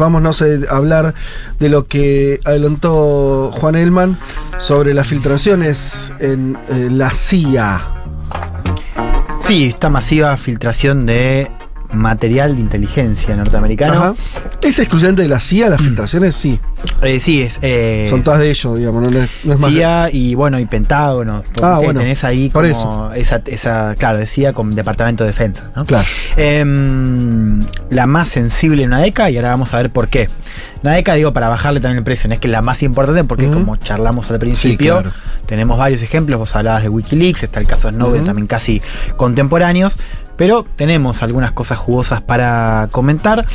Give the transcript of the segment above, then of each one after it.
vámonos a hablar de lo que adelantó Juan Elman sobre las filtraciones en la CIA. Sí, esta masiva filtración de material de inteligencia norteamericano. ¿Es excluyente de la CIA las filtraciones? Sí. Eh, sí, es. Eh, Son todas de ellos, digamos, no, es, más. CIA y bueno, y Pentágono. Ah, bueno. Tenés ahí como eso. Esa, esa, claro, decía con Departamento de Defensa, ¿no? Claro. Em, la más sensible en una década y ahora vamos a ver por qué. Una década, digo, para bajarle también el precio, no es que la más importante porque como charlamos al principio, tenemos varios ejemplos, vos hablabas de Wikileaks, está el caso de Snowden también casi contemporáneos, pero tenemos algunas cosas jugosas para comentar.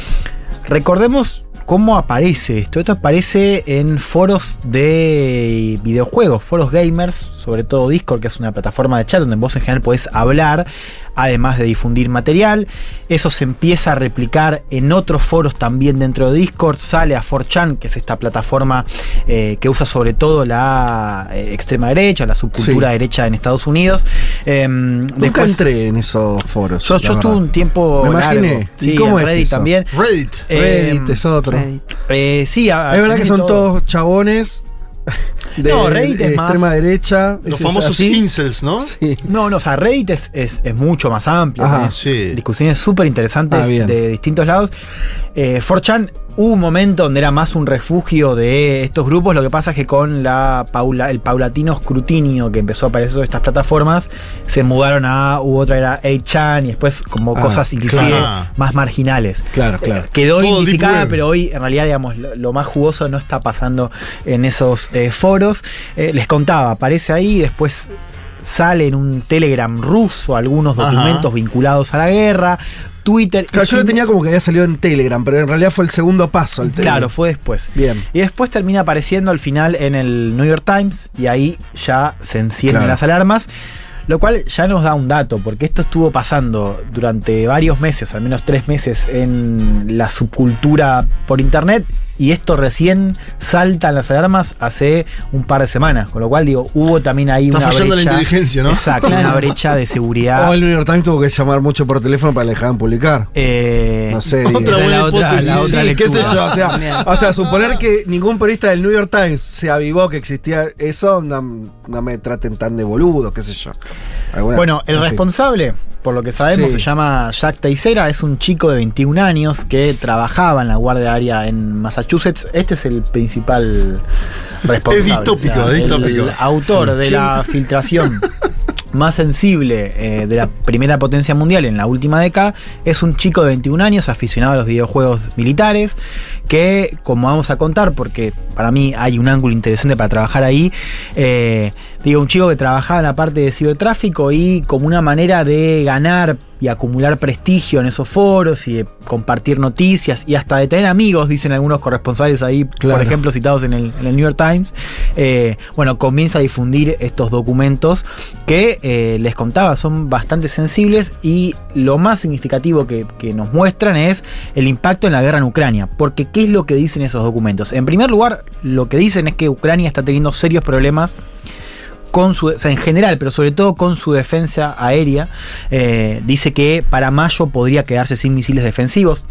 Recordemos cómo aparece esto. Esto aparece en foros de videojuegos, foros gamers, sobre todo Discord, que es una plataforma de chat donde vos en general podés hablar, además de difundir material. Eso se empieza a replicar en otros foros también dentro de Discord. Sale a 4chan, que es esta plataforma eh, que usa sobre todo la eh, extrema derecha, la subcultura derecha en Estados Unidos. Eh, Nunca entré en esos foros. Yo, estuve un tiempo. Me imaginé. ¿Y cómo es Reddit también. Reddit. Reddit es otro. Eh, sí, es verdad que son todos chabones. De, no, Reddit es extrema derecha. Los famosos incels, ¿no? Sí. No, no, o sea, Reddit es, es, mucho más amplio. Discusiones súper interesantes ah, de distintos lados. Eh, 4chan Hubo un momento donde era más un refugio de estos grupos, lo que pasa es que con la paula, el paulatino escrutinio que empezó a aparecer en estas plataformas, se mudaron a, hubo otra era 8chan y después como ah, cosas inclusive más marginales. Claro, claro. Eh, quedó identificada, pero hoy en realidad, digamos, lo, más jugoso no está pasando en esos eh, foros. Eh, les contaba, aparece ahí, después sale en un Telegram ruso algunos documentos vinculados a la guerra. Twitter. Claro, yo lo tenía como que había salido en Telegram, pero en realidad fue el segundo paso. El claro, fue después. Bien. Y después termina apareciendo al final en el New York Times y ahí ya se encienden las alarmas. Lo cual ya nos da un dato, porque esto estuvo pasando durante varios meses, al menos tres meses, en la subcultura por internet y esto recién salta en las alarmas hace un par de semanas. Con lo cual, digo, hubo también ahí Está una fallando la inteligencia, ¿no? Exacto, una brecha de seguridad. O el New York Times tuvo que llamar mucho por teléfono para dejar de publicar. Eh, no sé. Otra buena la otra, la otra sí, qué sé yo. O sea, o sea, suponer que ningún periodista del New York Times se avivó que existía eso, no, me traten tan de boludo, qué sé yo. Bueno, el responsable por lo que sabemos, se llama Jack Teixeira, es un chico de 21 años que trabajaba en la guardia aérea en Massachusetts. Este es el principal responsable. Es distópico, es distópico. El autor de la filtración más sensible eh, de la primera potencia mundial en la última década es un chico de 21 años aficionado a los videojuegos militares que, como vamos a contar, porque para mí hay un ángulo interesante para trabajar ahí, eh, digo, un chico que trabajaba en la parte de cibertráfico y como una manera de ganar y acumular prestigio en esos foros y de compartir noticias y hasta de tener amigos, dicen algunos corresponsales ahí, por ejemplo, citados en el, New York Times, eh, bueno, comienza a difundir estos documentos que eh, les contaba son bastante sensibles y lo más significativo que, que nos muestran es el impacto en la guerra en Ucrania, porque ¿qué es lo que dicen esos documentos? En primer lugar, lo que dicen es que Ucrania está teniendo serios problemas con su, en general, pero sobre todo con su defensa aérea, eh, dice que para mayo podría quedarse sin misiles defensivos.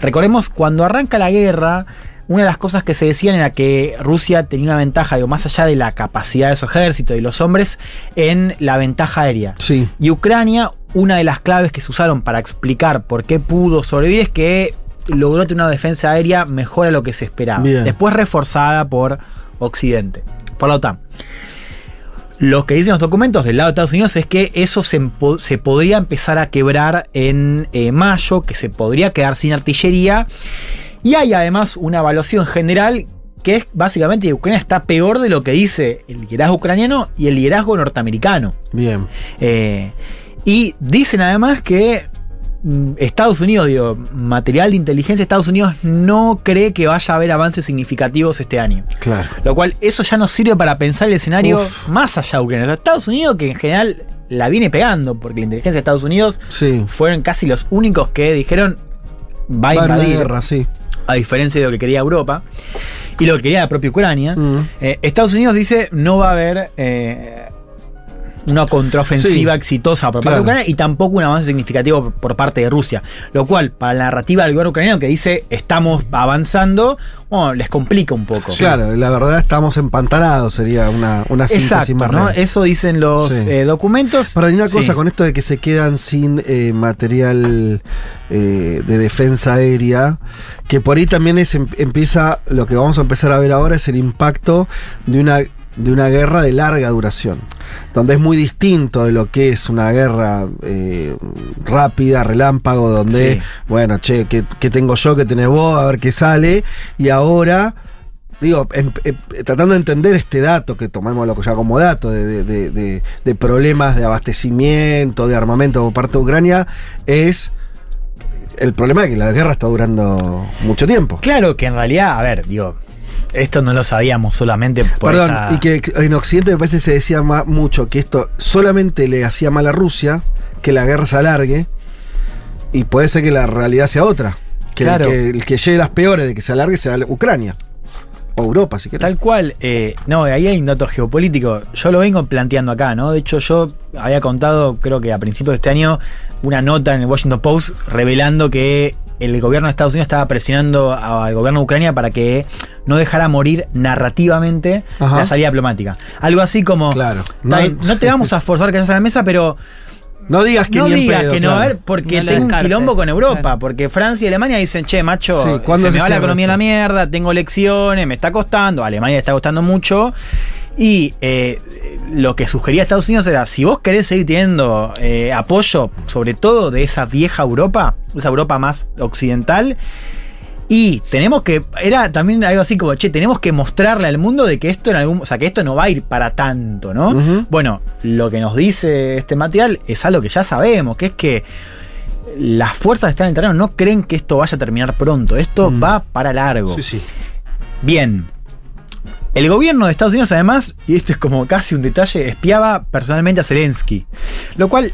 Recordemos, cuando arranca la guerra, una de las cosas que se decían era que Rusia tenía una ventaja, digo, más allá de la capacidad de su ejército y los hombres, en la ventaja aérea. Sí. Y Ucrania, una de las claves que se usaron para explicar por qué pudo sobrevivir es que logró tener una defensa aérea mejor a lo que se esperaba. Después reforzada por Occidente, por la OTAN. Lo que dicen los documentos del lado de Estados Unidos es que eso se, podría empezar a quebrar en eh, mayo, que se podría quedar sin artillería. Y hay además una evaluación general que es básicamente que Ucrania está peor de lo que dice el liderazgo ucraniano y el liderazgo norteamericano. Bien. Eh, y dicen además que Estados Unidos, digo, material de inteligencia, Estados Unidos no cree que vaya a haber avances significativos este año. Claro. Lo cual, eso ya nos sirve para pensar el escenario más allá de Ucrania. Estados Unidos, que en general la viene pegando, porque la inteligencia de Estados Unidos Sí. fueron casi los únicos que dijeron va a invadir, guerra, sí. a diferencia de lo que quería Europa y lo que quería la propia Ucrania. Mm. Eh, Estados Unidos dice no va a haber eh, una contraofensiva Sí, exitosa por parte claro. de Ucrania y tampoco un avance significativo por- por parte de Rusia. Lo cual, para la narrativa del gobierno ucraniano que dice estamos avanzando, bueno, les complica un poco. Claro, la verdad estamos empantanados, sería una, una Exacto, más ¿no? Eso dicen los Sí. eh, documentos. Ahora, hay una cosa Sí. con esto de que se quedan sin eh, material eh, de defensa aérea, que por ahí también es, em- empieza, lo que vamos a empezar a ver ahora es el impacto de una, de una guerra de larga duración, donde es muy distinto de lo que es una guerra eh, rápida, relámpago, donde, Sí. bueno, che, ¿qué, qué tengo yo, qué tenés vos, a ver qué sale, y ahora... Digo, em- em- tratando de entender este dato, que tomémoslo ya como dato, de, de- de- de- de problemas de abastecimiento, de armamento por parte de Ucrania, es el problema de que la guerra está durando mucho tiempo. Claro que en realidad, a ver, digo, esto no lo sabíamos solamente por Perdón, esta- y que en Occidente me parece se decía ma- mucho que esto solamente le hacía mal a Rusia, que la guerra se alargue, y puede ser que la realidad sea otra. Que, Claro. el, que el que lleve las peores de que se alargue sea Ucrania. O Europa, si querés. Tal cual, eh, no, ahí hay un dato geopolítico. Yo lo vengo planteando acá, ¿no? De hecho, yo había contado, creo que a principios de este año, una nota en el Washington Post revelando que el gobierno de Estados Unidos estaba presionando al gobierno de Ucrania para que no dejara morir narrativamente Ajá. la salida diplomática. Algo así como. Claro. "Está No- te vamos a forzar que vayas a la mesa, pero No digas que no ni en digas pedo, que no, a claro. ver, porque No tengo un quilombo con Europa, claro. porque Francia y Alemania dicen, che, macho, Sí, se ¿cuándo me se va la economía a la mierda, tengo lecciones, me está costando, a Alemania le está costando mucho. Y eh, lo que sugería Estados Unidos era, si vos querés seguir teniendo eh, apoyo, sobre todo de esa vieja Europa, esa Europa más occidental, y tenemos que, era también algo así como, che, tenemos que mostrarle al mundo de que esto en algún, o sea, que esto no va a ir para tanto, ¿no? Bueno, lo que nos dice este material es algo que ya sabemos, que es que las fuerzas que están en el terreno no creen que esto vaya a terminar pronto, esto Mm. va para largo. Sí, sí. Bien. El gobierno de Estados Unidos, además, y esto es como casi un detalle, espiaba personalmente a Zelensky. Lo cual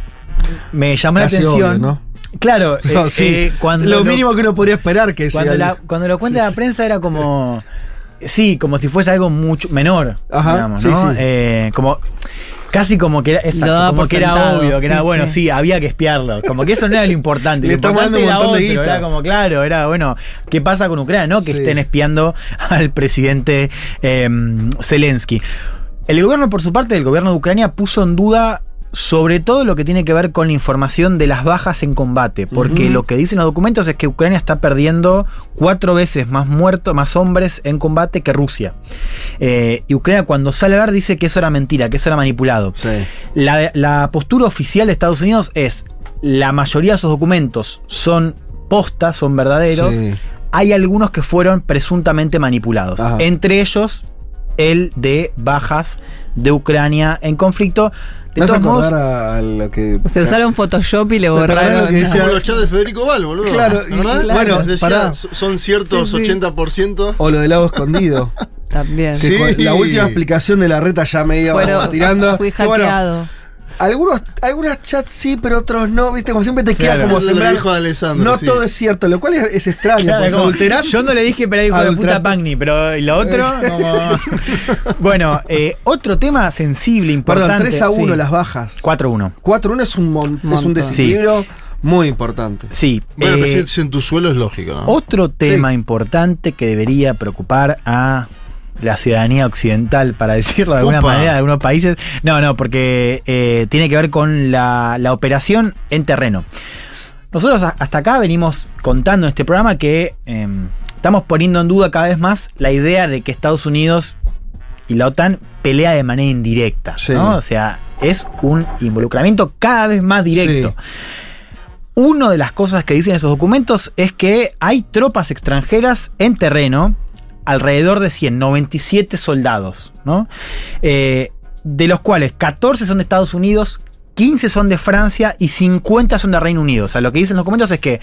me llamó Casi la atención. obvio, ¿no? Claro, eh, sí. eh, cuando lo mínimo que uno podría esperar que cuando, sea. la- cuando lo cuenta la prensa era como. Sí, como si fuese algo mucho menor. Ajá, digamos, sí, sí. Eh, como. Casi como que era, exacto, como que era obvio, que era sí, bueno, sí. sí. había que espiarlo. Como que eso no era lo importante. Le lo importante dando un era de otro, guita. Era como, claro, era bueno, ¿qué pasa con Ucrania? No que Sí. estén espiando al presidente eh, Zelensky. El gobierno, por su parte, el gobierno de Ucrania puso en duda sobre todo lo que tiene que ver con la información de las bajas en combate, porque lo que dicen los documentos es que Ucrania está perdiendo cuatro veces más muertos, más hombres en combate que Rusia. Eh, y Ucrania cuando sale a hablar dice que eso era mentira, que eso era manipulado. Sí. La, la postura oficial de Estados Unidos es la mayoría de esos documentos son postas, son verdaderos. Sí. Hay algunos que fueron presuntamente manipulados. Ajá. Entre ellos, el de bajas de Ucrania en conflicto. De todos modos, a, lo que. Se usaron Photoshop y le ¿Te acordás borraron. lo que decía? Como los chats de Federico Val, boludo. Claro, y- ¿verdad? claro, bueno, decía, pará. son ciertos Sí, sí. 80%. O lo del lago escondido. También. Sí. La última explicación de la reta ya me iba Fueron- tirando. Fui Sí, bueno, hackeado. Algunos, algunos chats sí, pero otros no, ¿viste? Como siempre te queda Claro. como sembrar. dijo Alessandro, No sí. todo es cierto, lo cual es, es extraño. Claro, adulterar- yo no le dije pero hijo de puta Pagni, pero ¿y lo otro, como- bueno, eh, otro tema sensible, importante. Perdón, 3 a 1 sí. las bajas. 4-1. 4 a 1 es un, mon- es un Montón. desequilibrio muy importante. Sí. Bueno, eh, pero si en tu suelo es lógico, ¿no? Otro tema importante que debería preocupar a la ciudadanía occidental, para decirlo de alguna manera, de algunos países. No, no, porque eh, tiene que ver con la, la operación en terreno. Nosotros hasta acá venimos contando en este programa que eh, estamos poniendo en duda cada vez más la idea de que Estados Unidos y la OTAN pelea de manera indirecta. Sí. ¿no? O sea, es un involucramiento cada vez más directo. Una de las cosas que dicen esos documentos es que hay tropas extranjeras en terreno, alrededor de 100, 97 soldados, ¿no? Eh, de los cuales 14 son de Estados Unidos, 15 son de Francia y 50 son de Reino Unido. O sea, lo que dicen los documentos es que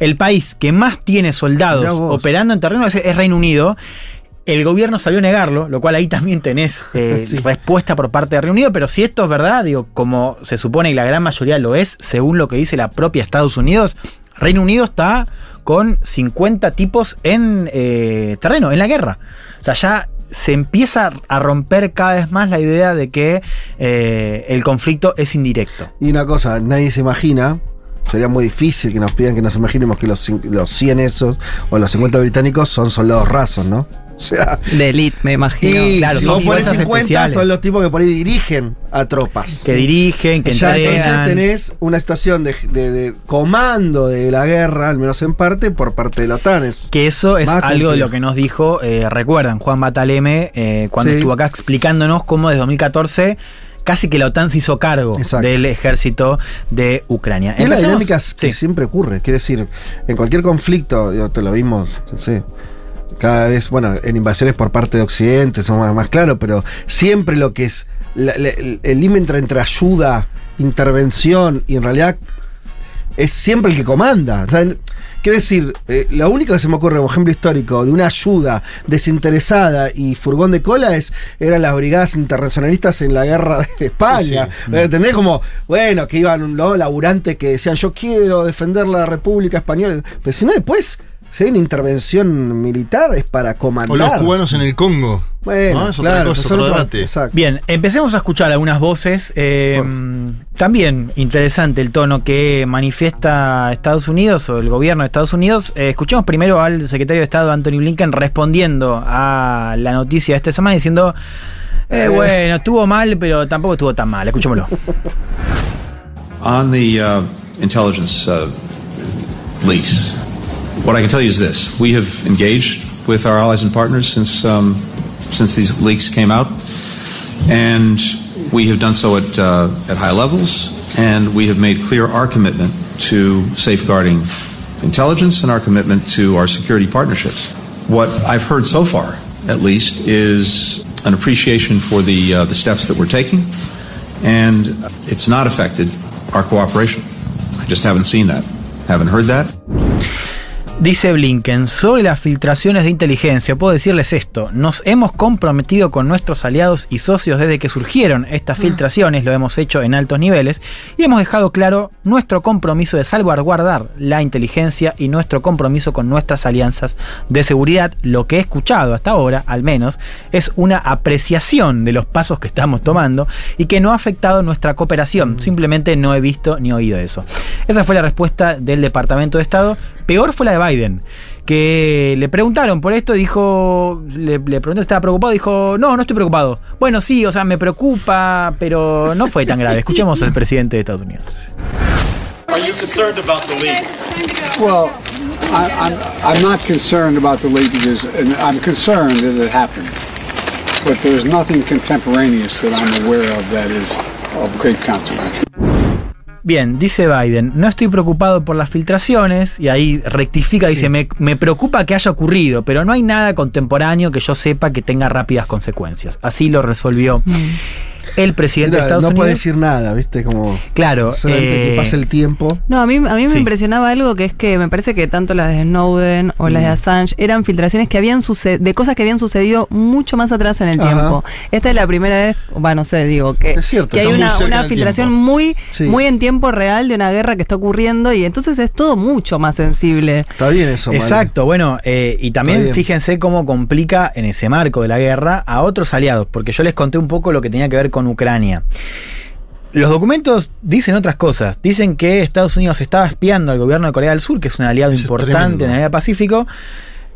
el país que más tiene soldados operando en terreno es, es Reino Unido. El gobierno salió a negarlo, lo cual ahí también tenés eh, Sí. respuesta por parte de Reino Unido, pero si esto es verdad, digo, como se supone y la gran mayoría lo es, según lo que dice la propia Estados Unidos, Reino Unido está con 50 tipos en eh, terreno, en la guerra. O sea, ya se empieza a romper cada vez más la idea de que eh, el conflicto es indirecto. Y una cosa, nadie se imagina, sería muy difícil que nos pidan que nos imaginemos que los, los 100 esos o los 50 británicos son soldados rasos, ¿no? O sea, De elite, me imagino. y claro, si son vos pones fuerzas 50 especiales. son los tipos que por ahí dirigen a tropas. Que dirigen, que ya entonces tenés una situación de, de- de comando de la guerra, al menos en parte, por parte de la OTAN. Es- Que eso es algo de lo que nos dijo, eh, recuerdan, Juan Bataleme, eh, cuando Sí. estuvo acá explicándonos cómo desde 2014 casi que la OTAN se hizo cargo Exacto. del ejército de Ucrania. Es la dinámica que Sí. siempre ocurre. Quiere decir, en cualquier conflicto, te lo vimos, no sé, cada vez, bueno, en invasiones por parte de Occidente, son más, más claro, pero siempre lo que es la- la- el límite entre ayuda, intervención y en realidad es siempre el que comanda. O sea, quiero decir, eh, lo único que se me ocurre como ejemplo histórico de una ayuda desinteresada y furgón de cola es eran las brigadas internacionalistas en la guerra de España. Sí, sí. ¿Me ¿Entendés? Como, bueno, que iban ¿no? laburantes que decían yo quiero defender la República Española. Pero si no, después, si hay una intervención militar es para comandar. O los cubanos en el Congo. Bueno, ¿no? Es otra claro, cosa, son otro debate. exacto. Bien, empecemos a escuchar algunas voces. eh, también interesante el tono que manifiesta Estados Unidos o el gobierno de Estados Unidos. Eh, escuchemos primero al secretario de Estado Anthony Blinken respondiendo a la noticia de esta semana diciendo, eh, bueno, estuvo mal, pero tampoco estuvo tan mal. Escuchémoslo. On the uh, intelligence uh, leaks, what I can tell you is this: we have engaged with our allies and partners since um, since these leaks came out, and we have done so at uh, at high levels, and we have made clear our commitment to safeguarding intelligence and our commitment to our security partnerships. What I've heard so far, at least, is an appreciation for the uh, the steps that we're taking and it's not affected our cooperation. I just haven't seen that, haven't heard that. Dice Blinken, sobre las filtraciones de inteligencia, puedo decirles esto, nos hemos comprometido con nuestros aliados y socios desde que surgieron estas filtraciones, lo hemos hecho en altos niveles, y hemos dejado claro nuestro compromiso de salvaguardar la inteligencia y nuestro compromiso con nuestras alianzas de seguridad. Lo que he escuchado hasta ahora, al menos, es una apreciación de los pasos que estamos tomando y que no ha afectado nuestra cooperación, simplemente no he visto ni oído eso. Esa fue la respuesta del Departamento de Estado. Peor fue la de Biden, que le preguntaron por esto, dijo, le, le preguntó si estaba preocupado, dijo, no, no estoy preocupado. Bueno, sí, o sea, me preocupa, pero no fue tan grave. Escuchemos al presidente de Estados Unidos. Are you concerned about the leak? Well, I, I'm, I'm not concerned about the leak because, and I'm concerned that it happened. But there's nothing contemporaneous that I'm aware of that is of great consequence. Bien, dice Biden, no estoy preocupado por las filtraciones, y ahí rectifica, dice, me, me preocupa que haya ocurrido, pero no hay nada contemporáneo que yo sepa que tenga rápidas consecuencias. Así lo resolvió el presidente de Estados no puede Unidos. decir nada, ¿viste? Como Claro, solamente eh, que pase el tiempo. No, a mí, a mí me Sí. impresionaba algo que es que me parece que tanto las de Snowden o Mm. las de Assange eran filtraciones que habían sucedido, de cosas que habían sucedido mucho más atrás en el Ajá. tiempo. Esta es la primera vez, va, no sé, digo, que, Es cierto, que hay una, una filtración tiempo. muy, Sí. muy en tiempo real de una guerra que está ocurriendo y entonces es todo mucho más sensible. Está bien eso, Mari. Exacto, bueno, eh, y también fíjense cómo complica en ese marco de la guerra a otros aliados, porque yo les conté un poco lo que tenía que ver con Ucrania. Los documentos dicen otras cosas. Dicen que Estados Unidos estaba espiando al gobierno de Corea del Sur, que es un aliado Eso importante en el área Pacífico,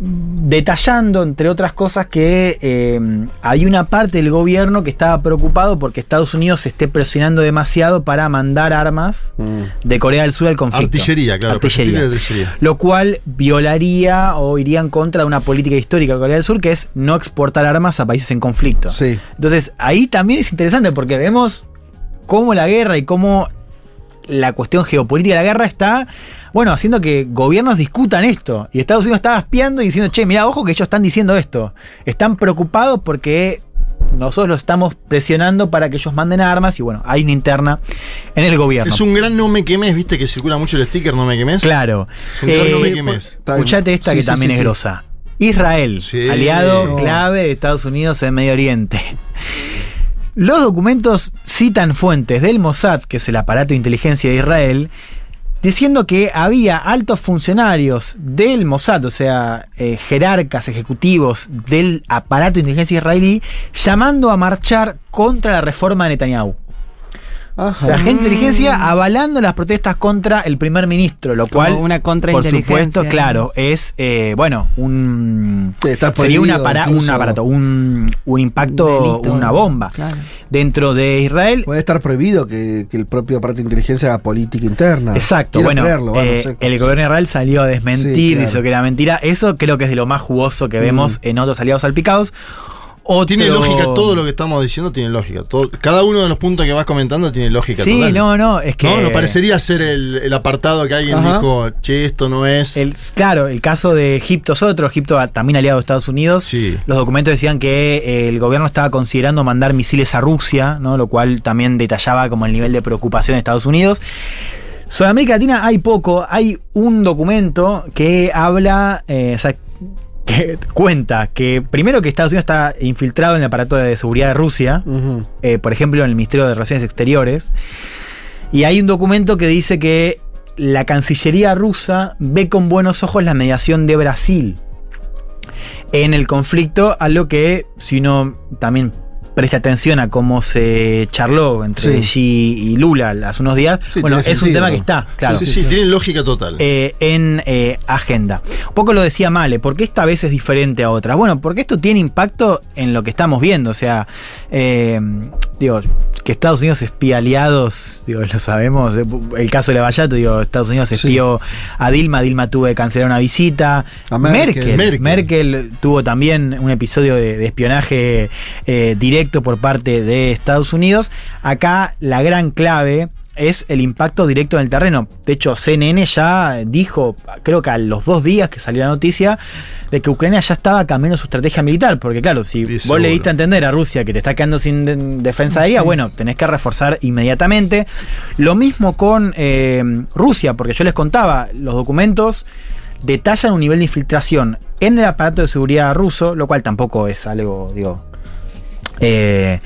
detallando, entre otras cosas, que eh, hay una parte del gobierno que estaba preocupado porque Estados Unidos se esté presionando demasiado para mandar armas Mm. de Corea del Sur al conflicto. Artillería, claro. Artillería. artillería. Lo cual violaría o iría en contra de una política histórica de Corea del Sur, que es no exportar armas a países en conflicto. Sí. Entonces, ahí también es interesante porque vemos cómo la guerra y cómo la cuestión geopolítica de la guerra está, bueno, haciendo que gobiernos discutan esto. Y Estados Unidos estaba espiando y diciendo, che, mira, ojo que ellos están diciendo esto. Están preocupados porque nosotros los estamos presionando para que ellos manden armas y bueno, hay una interna en el gobierno. Es un gran no me quemes, viste que circula mucho el sticker no me quemes. Claro. Es un gran no me Eh, quemes. Está. Escuchate esta Sí, que sí, también sí, es sí. grosa. Israel, Sí. aliado No. clave de Estados Unidos en Medio Oriente. Los documentos citan fuentes del Mossad, que es el aparato de inteligencia de Israel, diciendo que había altos funcionarios del Mossad, o sea, eh, jerarcas ejecutivos del aparato de inteligencia israelí, llamando a marchar contra la reforma de Netanyahu. Ajá. O sea, gente de inteligencia avalando las protestas contra el primer ministro, lo Como cual, una por supuesto, claro, es, eh, bueno, un... Sería un, apara- un aparato, un, un impacto, Delito. una bomba. Claro. Dentro de Israel, Puede estar prohibido que, que el propio aparato de inteligencia haga política interna. Exacto, Quiero bueno, creerlo, va, no eh, sé. el gobierno de Israel salió a desmentir, Sí, claro. dijo que era mentira. Eso creo que es de lo más jugoso que vemos en otros aliados salpicados. Otro- Tiene lógica, todo lo que estamos diciendo tiene lógica. Todo- cada uno de los puntos que vas comentando tiene lógica. Sí, total. no, no, es que. No, no parecería ser el, el apartado que alguien Ajá. dijo, che, esto no es. El, claro, el caso de Egipto es otro, Egipto a- también aliado de Estados Unidos. Sí. Los documentos decían que eh, el gobierno estaba considerando mandar misiles a Rusia, ¿no? lo cual también detallaba como el nivel de preocupación de Estados Unidos. Sobre América Latina hay poco, hay un documento que habla, eh, o sea, que cuenta que primero que Estados Unidos está infiltrado en el aparato de seguridad de Rusia, eh, por ejemplo, en el Ministerio de Relaciones Exteriores. Y hay un documento que dice que la Cancillería rusa ve con buenos ojos la mediación de Brasil en el conflicto, a lo que si uno también presta atención a cómo se charló entre Sí. Xi y Lula hace unos días, Sí, bueno, es un tema ¿no? que está, claro sí, sí, tiene lógica total. eh, en eh, agenda. Un poco lo decía Male, ¿por qué esta vez es diferente a otras? Bueno, porque esto tiene impacto en lo que estamos viendo, o sea, eh, digo, que Estados Unidos espía aliados, digo, lo sabemos, el caso de Lavallato, digo, Estados Unidos Sí. espió a Dilma, Dilma tuvo que cancelar una visita, A Merkel. Merkel, Merkel. tuvo también un episodio de, de espionaje eh, directo por parte de Estados Unidos. Acá la gran clave es el impacto directo en el terreno. De hecho, CNN ya dijo, creo que a los dos días que salió la noticia, de que Ucrania ya estaba cambiando su estrategia militar. Porque claro, si Sí, vos le diste a entender a Rusia que te está quedando sin de- defensa aérea, bueno, tenés que reforzar inmediatamente. Lo mismo con eh, Rusia, porque yo les contaba, los documentos detallan un nivel de infiltración en el aparato de seguridad ruso, lo cual tampoco es algo, digo, eh,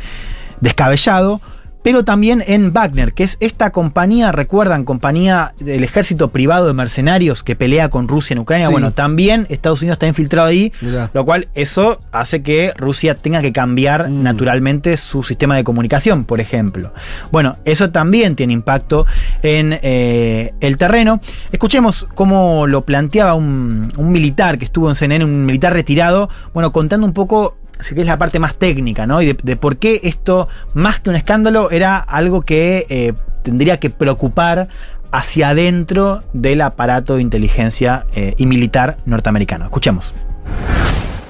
descabellado, pero también en Wagner, que es esta compañía, recuerdan, compañía del ejército privado de mercenarios que pelea con Rusia en Ucrania. Sí. Bueno, también Estados Unidos está infiltrado ahí, Mirá. lo cual eso hace que Rusia tenga que cambiar Mm. naturalmente su sistema de comunicación, por ejemplo. Bueno, eso también tiene impacto en eh, el terreno. Escuchemos cómo lo planteaba un, un militar que estuvo en CNN, un militar retirado, bueno, contando un poco así que es la parte más técnica, ¿no? Y de, de por qué esto, más que un escándalo, era algo que eh, tendría que preocupar hacia adentro del aparato de inteligencia eh, y militar norteamericano. Escuchemos.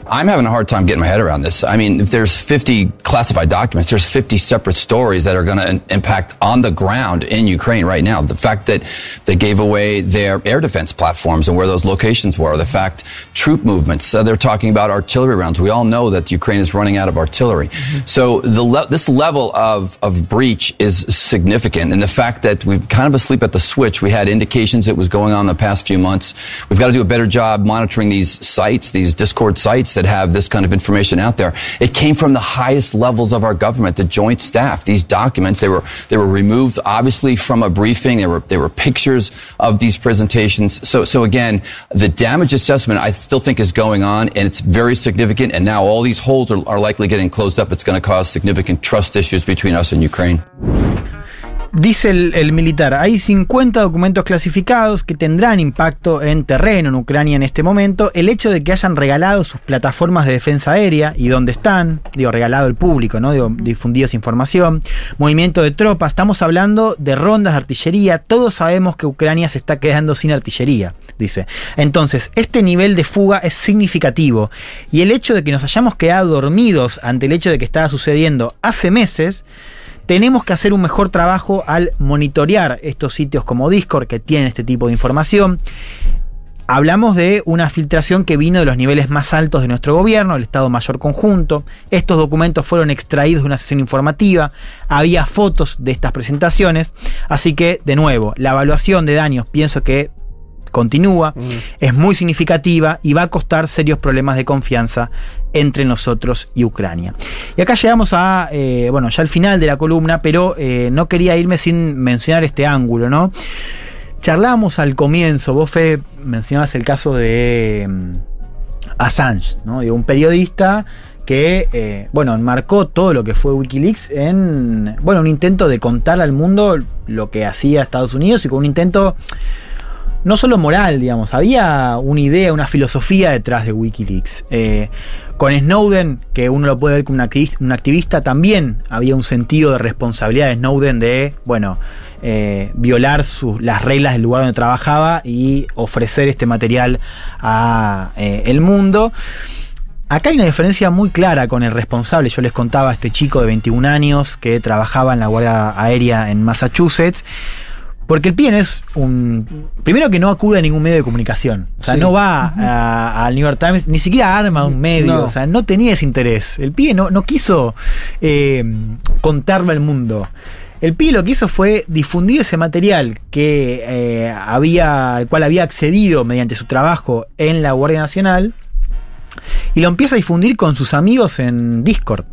I'm having a hard time getting my head around this. I mean, if there's 50 classified documents, there's 50 separate stories that are going to impact on the ground in Ukraine right now. The fact that they gave away their air defense platforms and where those locations were, the fact troop movements, uh, they're talking about artillery rounds. We all know that Ukraine is running out of artillery. So the le- this level of, of breach is significant. And the fact that we've kind of asleep at the switch, we had indications it was going on the past few months. We've got to do a better job monitoring these sites, these Discord sites that have this kind of information out there. It came from the highest levels of our government, the joint staff. These documents, they were, they were removed obviously from a briefing. There were, there were pictures of these presentations. So, so again, the damage assessment I still think is going on and it's very significant. And now all these holes are, are likely getting closed up. It's going to cause significant trust issues between us and Ukraine. Dice el, militar, hay 50 documentos clasificados que tendrán impacto en terreno en Ucrania en este momento. El hecho de que hayan regalado sus plataformas de defensa aérea y dónde están, digo, regalado al público, ¿no? Digo, difundido información. Movimiento de tropas, estamos hablando de rondas de artillería. Todos sabemos que Ucrania se está quedando sin artillería, dice. Entonces, este nivel de fuga es significativo. Y el hecho de que nos hayamos quedado dormidos ante el hecho de que estaba sucediendo hace meses, tenemos que hacer un mejor trabajo al monitorear estos sitios como Discord que tienen este tipo de información. Hablamos de una filtración que vino de los niveles más altos de nuestro gobierno, el Estado Mayor Conjunto. Estos documentos fueron extraídos de una sesión informativa, había fotos de estas presentaciones, así que, de nuevo, la evaluación de daños pienso que continúa, es muy significativa y va a costar serios problemas de confianza entre nosotros y Ucrania. Y acá llegamos a, eh, bueno, ya al final de la columna, pero eh, no quería irme sin mencionar este ángulo, ¿no? Charlábamos al comienzo, vos Fe, mencionabas el caso de mm, Assange, ¿no? De un periodista que, eh, bueno, enmarcó todo lo que fue Wikileaks en, bueno, un intento de contar al mundo lo que hacía Estados Unidos y con un intento no solo moral, digamos, había una idea, una filosofía detrás de Wikileaks. Eh, con Snowden, que uno lo puede ver como un activista, también había un sentido de responsabilidad de Snowden de, bueno, eh, violar las reglas del lugar donde trabajaba y ofrecer este material a eh, el mundo. Acá hay una diferencia muy clara con el responsable. Yo les contaba a este chico de 21 años que trabajaba en la Guardia Aérea en Massachusetts. Porque el PIE no es un. Primero que no acude a ningún medio de comunicación. O sea, Sí. no va al New York Times, ni siquiera arma un medio. No. O sea, no tenía ese interés. El PIE no, no quiso eh, contarlo al mundo. El PIE lo que hizo fue difundir ese material que eh, había, al cual había accedido mediante su trabajo en la Guardia Nacional y lo empieza a difundir con sus amigos en Discord.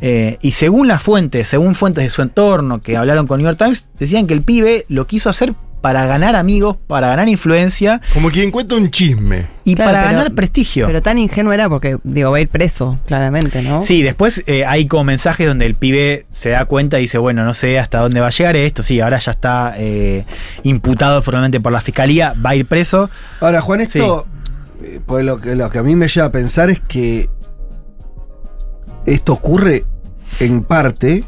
Eh, y según las fuentes, según fuentes de su entorno que hablaron con New York Times, decían que el pibe lo quiso hacer para ganar amigos, para ganar influencia Como quien cuenta un chisme. y Claro, para pero- ganar prestigio. Pero tan ingenuo era porque, digo, va a ir preso, claramente, ¿no? Sí, después eh, hay como mensajes donde el pibe se da cuenta y dice, bueno, no sé hasta dónde va a llegar esto. Sí, ahora ya está eh, imputado formalmente por la fiscalía, va a ir preso. Ahora, Juan, esto, pues lo que, lo que a mí me lleva a pensar es que esto ocurre en parte.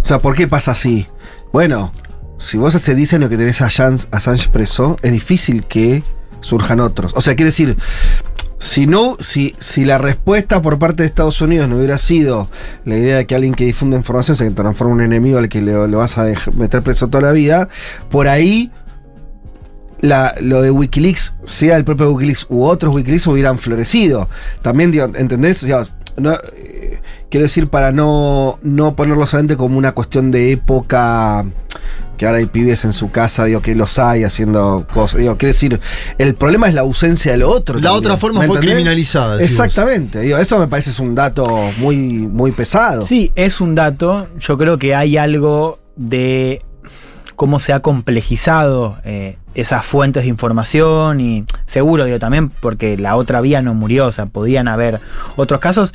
O sea, ¿por qué pasa así? Bueno, si vos hace 10 años que tenés a Assange, preso, es difícil que surjan otros. O sea, quiere decir, si no, si, si la respuesta por parte de Estados Unidos no hubiera sido la idea de que alguien que difunde información se transforma en un enemigo al que le, le vas a meter preso toda la vida, por ahí la- lo de Wikileaks, sea el propio Wikileaks u otros Wikileaks, hubieran florecido. También, digo, ¿entendés? No, eh, quiero decir, para no, no ponerlo solamente como una cuestión de época, que ahora hay pibes en su casa, digo, que los hay haciendo cosas. Digo, quiero decir, el problema es la ausencia de lo otro. La también, otra forma ¿me fue entendés? criminalizada. Exactamente. Digo, eso me parece es un dato muy, muy pesado. Sí, es un dato. Yo creo que hay algo de cómo se ha complejizado eh, esas fuentes de información y seguro, digo, también porque la otra vía no murió, o sea, podrían haber otros casos.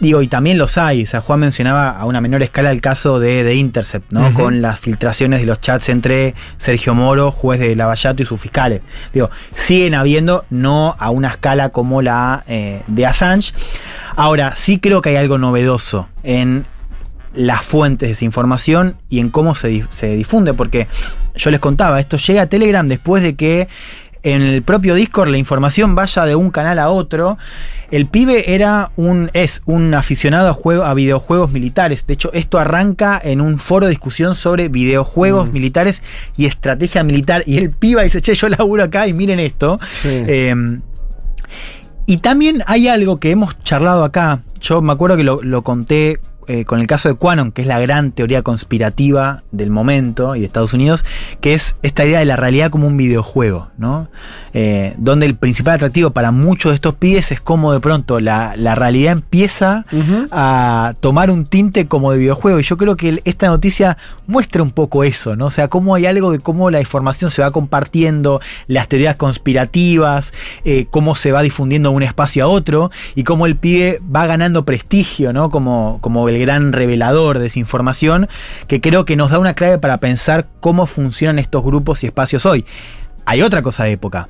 Digo, y también los hay. O sea, Juan mencionaba a una menor escala el caso de, de Intercept, ¿no? Con las filtraciones de los chats entre Sergio Moro, juez de Lavallato y sus fiscales. Digo, siguen habiendo, no a una escala como la eh, de Assange. Ahora, sí creo que hay algo novedoso en las fuentes de esa información y en cómo se, se difunde, porque yo les contaba, esto llega a Telegram después de que en el propio Discord la información vaya de un canal a otro. El pibe era un, es un aficionado a, juego, a videojuegos militares. De hecho, esto arranca en un foro de discusión sobre videojuegos militares y estrategia militar. Y el pibe dice, che, yo laburo acá y miren esto. Sí. Eh, y también hay algo que hemos charlado acá. Yo me acuerdo que lo, lo conté eh, con el caso de Quanon, que es la gran teoría conspirativa del momento y de Estados Unidos, que es esta idea de la realidad como un videojuego, ¿no? Eh, donde el principal atractivo para muchos de estos pibes es cómo de pronto la, la realidad empieza a tomar un tinte como de videojuego. Y yo creo que esta noticia muestra un poco eso, ¿no? O sea, cómo hay algo de cómo la información se va compartiendo, las teorías conspirativas, eh, cómo se va difundiendo de un espacio a otro y cómo el pibe va ganando prestigio, ¿no? Como, como el gran revelador de esa información, que creo que nos da una clave para pensar cómo funcionan estos grupos y espacios hoy. Hay otra cosa de época.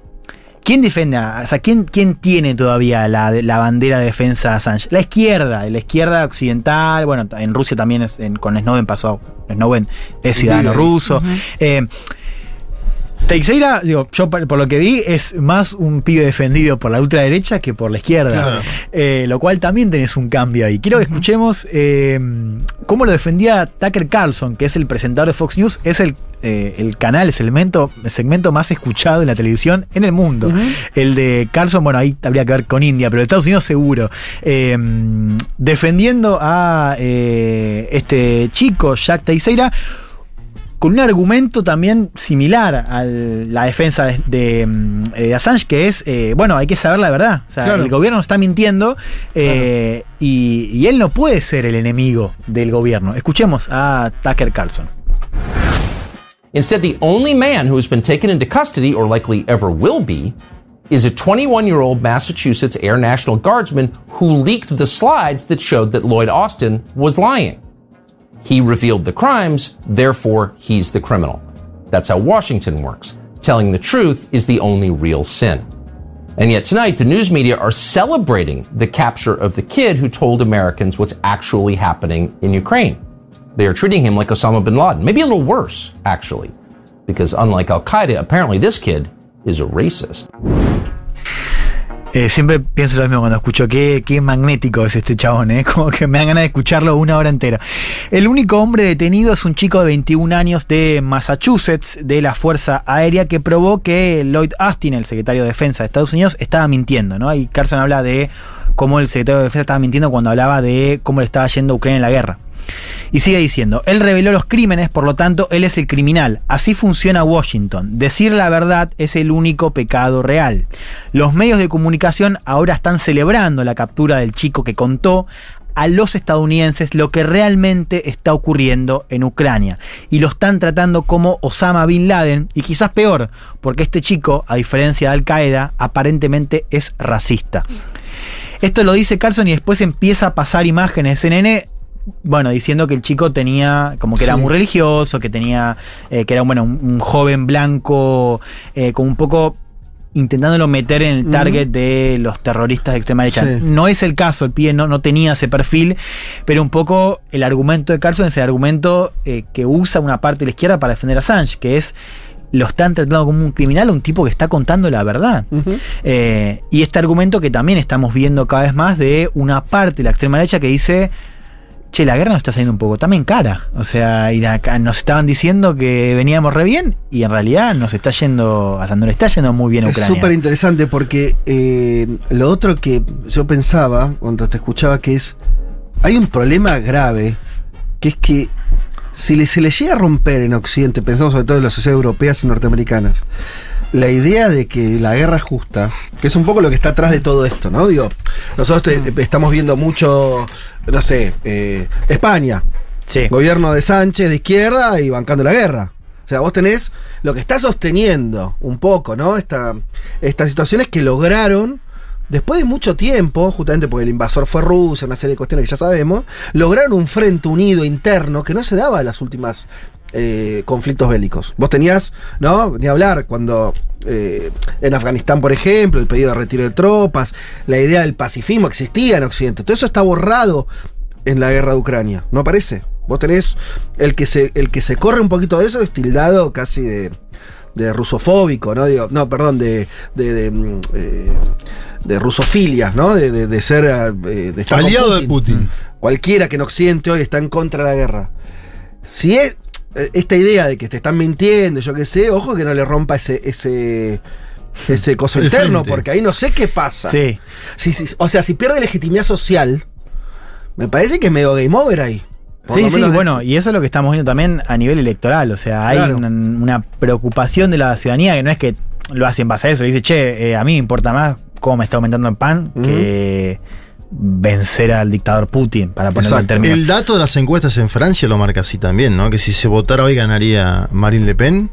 ¿Quién defiende? a- O sea, ¿quién, quién tiene todavía la, la bandera de defensa de Assange? La izquierda, la izquierda occidental. Bueno, en Rusia también es- en- con Snowden pasó. Snowden es ciudadano ruso. Eh, Teixeira, digo, yo por, lo que vi, es más un pibe defendido por la ultraderecha que por la izquierda. Claro. Eh, lo cual también tenés un cambio ahí. Quiero que escuchemos eh, cómo lo defendía Tucker Carlson, que es el presentador de Fox News, es el, eh, el canal, el segmento, el segmento más escuchado en la televisión en el mundo. El de Carlson, bueno, ahí habría que ver con India, pero de Estados Unidos seguro. Defendiendo a este chico, Jack Teixeira, con un argumento también similar a la defensa de, de, mm, eh, Assange, que es, eh, bueno, hay que saber la verdad. O sea, Claro. el gobierno está mintiendo eh, y, y él no puede ser el enemigo del gobierno. Escuchemos a Tucker Carlson. Instead, the only man who has been taken into custody, or likely ever will be, is a 21 year old Massachusetts Air National Guardsman who leaked the slides that showed that Lloyd Austin was lying. He revealed the crimes, therefore, he's the criminal. That's how Washington works. Telling the truth is the only real sin. And yet tonight, the news media are celebrating the capture of the kid who told Americans what's actually happening in Ukraine. They are treating him like Osama bin Laden, maybe a little worse, actually. Because unlike Al Qaeda, apparently this kid is a racist. Eh, siempre pienso lo mismo cuando escucho qué, qué magnético es este chabón, ¿eh? como que me dan ganas de escucharlo una hora entera. El único hombre detenido es un chico de 21 años de Massachusetts, de la Fuerza Aérea, que probó que Lloyd Austin, el secretario de Defensa de Estados Unidos, estaba mintiendo. ¿no? Y Carson habla de cómo el secretario de Defensa estaba mintiendo cuando hablaba de cómo le estaba yendo Ucrania en la guerra. Y sigue diciendo, él reveló los crímenes, por lo tanto, él es el criminal. Así funciona Washington. Decir la verdad es el único pecado real. Los medios de comunicación ahora están celebrando la captura del chico que contó a los estadounidenses lo que realmente está ocurriendo en Ucrania. Y lo están tratando como Osama Bin Laden, y quizás peor, porque este chico, a diferencia de Al Qaeda, aparentemente es racista. Esto lo dice Carlson y después empieza a pasar imágenes CNN bueno, diciendo que el chico tenía, como que era muy religioso, que tenía, eh, que era bueno, un, un joven blanco, eh, como un poco intentándolo meter en el target de los terroristas de extrema derecha. Sí. No es el caso, el pibe no, no tenía ese perfil, pero un poco el argumento de Carlson es el argumento eh, que usa una parte de la izquierda para defender a Assange, que es lo están tratando como un criminal, un tipo que está contando la verdad. Eh, y este argumento que también estamos viendo cada vez más de una parte de la extrema derecha que dice, che, la guerra nos está saliendo un poco también cara. O sea, y acá nos estaban diciendo que veníamos re bien y en realidad nos está yendo, hasta no le está yendo muy bien a Es Ucrania. súper interesante porque eh, lo otro que yo pensaba cuando te escuchaba que es, hay un problema grave, que es que si se le llega a romper en Occidente, pensamos sobre todo en las sociedades europeas y norteamericanas, la idea de que la guerra es justa, que es un poco lo que está atrás de todo esto, ¿no? Digo, nosotros te- estamos viendo mucho, no sé, eh, España, Sí. gobierno de Sánchez de izquierda y bancando la guerra. O sea, vos tenés lo que está sosteniendo un poco, ¿no? Esta, estas situaciones que lograron, después de mucho tiempo, justamente porque el invasor fue Rusia, una serie de cuestiones que ya sabemos, lograron un frente unido interno que no se daba en las últimas eh, conflictos bélicos. Vos tenías, ¿no? Ni hablar cuando eh, en Afganistán, por ejemplo, el pedido de retiro de tropas, la idea del pacifismo existía en Occidente. Todo eso está borrado en la guerra de Ucrania, ¿no parece? Vos tenés el que se, el que se corre un poquito de eso es tildado casi de, de rusofóbico, ¿no? Digo, no, perdón, de, de, de, mm, eh, de rusofilia, ¿no? De, de- ser estar Aliado de Putin. Cualquiera que en Occidente hoy está en contra de la guerra. Si es esta idea de que te están mintiendo, yo qué sé, ojo que no le rompa ese, ese, ese coso interno, frente. porque ahí no sé qué pasa. Sí. Si- o sea, si pierde legitimidad social, me parece que es medio game over ahí. Sí, sí, de- bueno, y eso es lo que estamos viendo también a nivel electoral. O sea, hay Claro. una, una preocupación de la ciudadanía que no es que lo hace en base a eso. Dice, che, eh, a mí me importa más cómo me está aumentando el pan que vencer al dictador Putin, para ponerlo en términos. El dato de las encuestas en Francia lo marca así también, ¿no? Que si se votara hoy ganaría Marine Le Pen.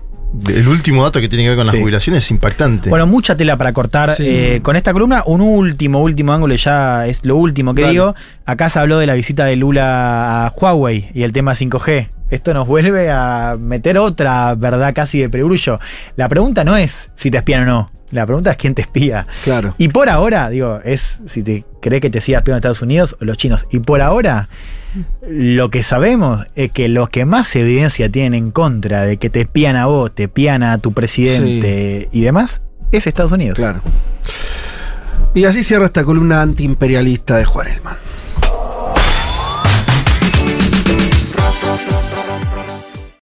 El último dato que tiene que ver con las Sí. jubilaciones es impactante. Bueno, mucha tela para cortar Sí. eh, con esta columna. Un último, último ángulo, ya es lo último que Dale. digo. Acá se habló de la visita de Lula a Huawei y el tema 5G. Esto nos vuelve a meter otra verdad casi de perogrullo. La pregunta no es si te espían o no. La pregunta es quién te espía. Claro. Y por ahora, digo, es si te cree que te siga espiando Estados Unidos o los chinos. Y por ahora, lo que sabemos es que los que más evidencia tienen en contra de que te espían a vos, te espían a tu presidente y demás, es Estados Unidos. Claro. Y así cierra esta columna antiimperialista de Juan Elman.